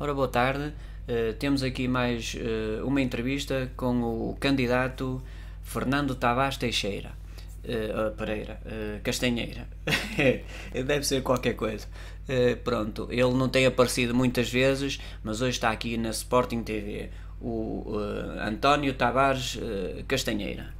Ora, boa tarde. Uh, temos aqui mais uh, uma entrevista com o candidato Fernando Tavares Teixeira. Uh, Pereira, Castanheira, deve ser qualquer coisa. pronto, ele não tem aparecido muitas vezes, mas hoje está aqui na Sporting TV, o António Tavares Castanheira.